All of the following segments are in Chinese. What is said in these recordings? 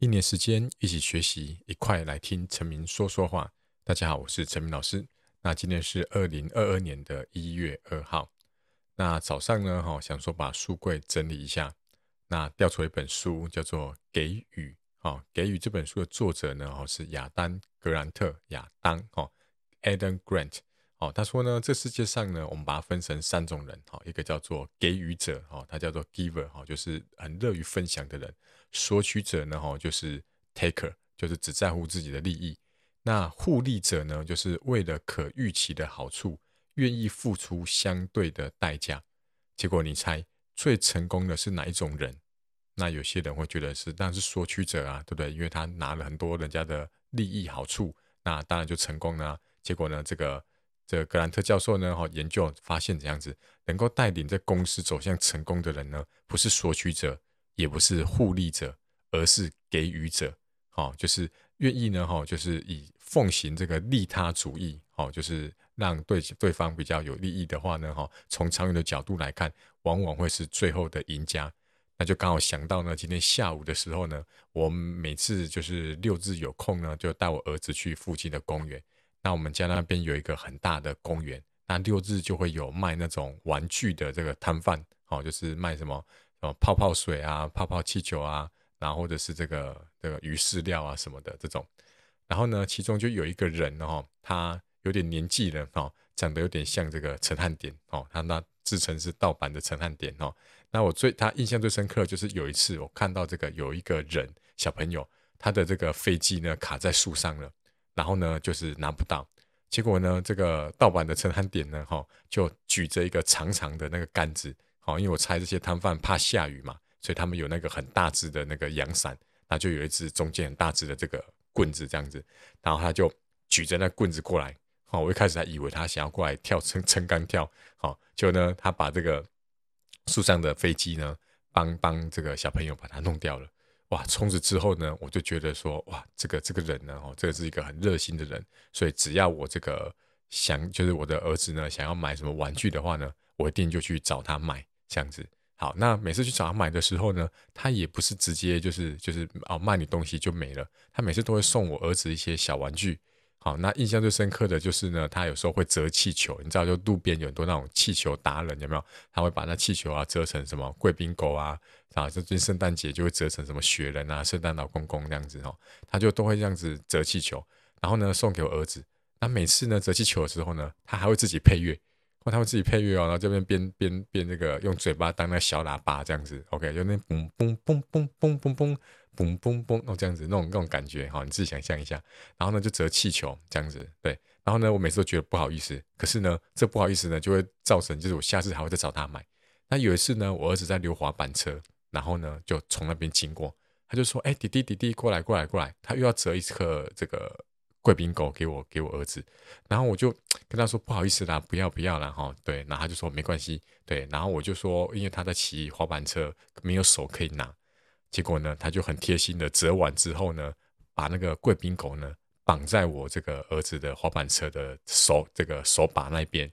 一年时间，一起学习，一块来听陈明说说话。大家好，我是陈明老师。那今天是二零二二年的一月二号。那早上呢，哈，想说把书柜整理一下。那调出一本书，叫做《给予》。哦，《给予》这本书的作者呢，哦，是亚当·格兰特，亚当，哦，Adam Grant。哦，他说呢，这世界上呢，我们把它分成三种人。哈，一个叫做给予者，哈，他叫做 giver，哈，就是很乐于分享的人。索取者呢，哈，就是 taker，就是只在乎自己的利益。那互利者呢，就是为了可预期的好处，愿意付出相对的代价。结果你猜最成功的是哪一种人？那有些人会觉得是，当然是索取者啊，对不对？因为他拿了很多人家的利益好处，那当然就成功了啊。结果呢，这个这格兰特教授呢，哈，研究发现怎样子，能够带领这公司走向成功的人呢，不是索取者。也不是互利者，而是给予者，好，就是愿意呢，哈，就是以奉行这个利他主义，好，就是让对对方比较有利益的话呢，哈，从长远的角度来看，往往会是最后的赢家。那就刚好想到呢，今天下午的时候呢，我每次就是六日有空呢，就带我儿子去附近的公园。那我们家那边有一个很大的公园，那六日就会有卖那种玩具的这个摊贩，好，就是卖什么。哦，泡泡水啊，泡泡气球啊，然后或者是这个这个鱼饲料啊什么的这种，然后呢，其中就有一个人哦，他有点年纪了哦，长得有点像这个陈汉典哦，他那自称是盗版的陈汉典哦。那我最他印象最深刻就是有一次我看到这个有一个人小朋友，他的这个飞机呢卡在树上了，然后呢就是拿不到，结果呢这个盗版的陈汉典呢哈就举着一个长长的那个杆子。好，因为我猜这些摊贩怕下雨嘛，所以他们有那个很大只的那个阳伞，那就有一只中间很大只的这个棍子这样子，然后他就举着那棍子过来。好，我一开始还以为他想要过来跳撑撑杆跳，好，就呢他把这个树上的飞机呢帮帮这个小朋友把它弄掉了。哇，从此之后呢，我就觉得说哇，这个这个人呢，哦，这个是一个很热心的人，所以只要我这个想就是我的儿子呢想要买什么玩具的话呢，我一定就去找他买。这样子，好，那每次去找他买的时候呢，他也不是直接就是就是哦卖你东西就没了，他每次都会送我儿子一些小玩具。好，那印象最深刻的就是呢，他有时候会折气球，你知道，就路边有很多那种气球达人，有没有？他会把那气球啊折成什么贵宾狗啊，啊，这最近圣诞节就会折成什么雪人啊、圣诞老公公这样子哦，他就都会这样子折气球，然后呢送给我儿子。那每次呢折气球的时候呢，他还会自己配乐。他会自己配乐哦，然后这边边边边那个用嘴巴当那个小喇叭这样子，OK，就那嘣嘣嘣嘣嘣嘣嘣嘣嘣嘣哦这样子那种那种感觉哈，你自己想象一下。然后呢就折气球这样子，对。然后呢我每次都觉得不好意思，可是呢这不好意思呢就会造成就是我下次还会再找他买。那有一次呢我儿子在溜滑板车，然后呢就从那边经过，他就说：“哎，弟弟弟弟过来过来过来，他又要折一颗这个。”贵宾狗给我给我儿子，然后我就跟他说不好意思啦，不要不要啦哈，对，然后他就说没关系，对，然后我就说因为他在骑滑板车，没有手可以拿，结果呢，他就很贴心的折完之后呢，把那个贵宾狗呢绑在我这个儿子的滑板车的手这个手把那边，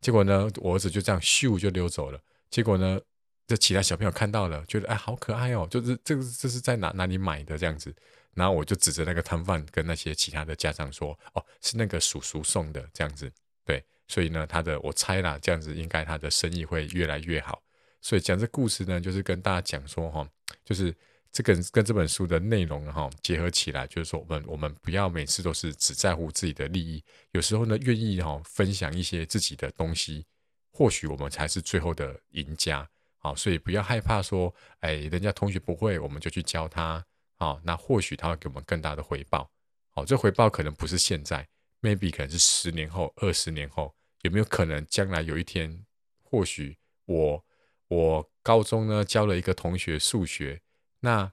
结果呢，我儿子就这样咻就溜走了，结果呢，这其他小朋友看到了，觉得哎好可爱哦，就是这个这是在哪哪里买的这样子。然后我就指着那个摊贩跟那些其他的家长说：“哦，是那个叔叔送的，这样子。”对，所以呢，他的我猜啦，这样子应该他的生意会越来越好。所以讲这故事呢，就是跟大家讲说哈，就是这个跟这本书的内容哈结合起来，就是说我们我们不要每次都是只在乎自己的利益，有时候呢愿意哈分享一些自己的东西，或许我们才是最后的赢家。好，所以不要害怕说，哎，人家同学不会，我们就去教他。好，那或许他会给我们更大的回报。好，这回报可能不是现在，maybe 可能是十年后、二十年后，有没有可能将来有一天，或许我我高中呢教了一个同学数学，那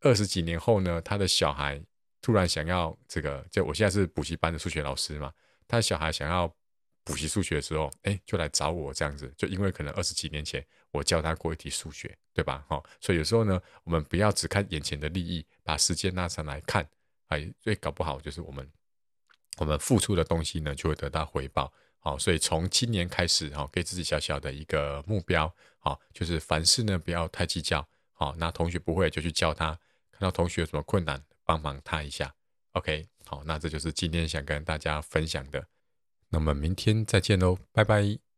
二十几年后呢，他的小孩突然想要这个，就我现在是补习班的数学老师嘛，他小孩想要。补习数学的时候，哎，就来找我这样子，就因为可能二十几年前我教他过一题数学，对吧？哈，所以有时候呢，我们不要只看眼前的利益，把时间拉长来看，哎，所以搞不好就是我们我们付出的东西呢，就会得到回报。好，所以从今年开始，哈，给自己小小的一个目标，好，就是凡事呢不要太计较，好，那同学不会就去教他，看到同学有什么困难，帮忙他一下。OK，好，那这就是今天想跟大家分享的。那么明天再见喽，拜拜。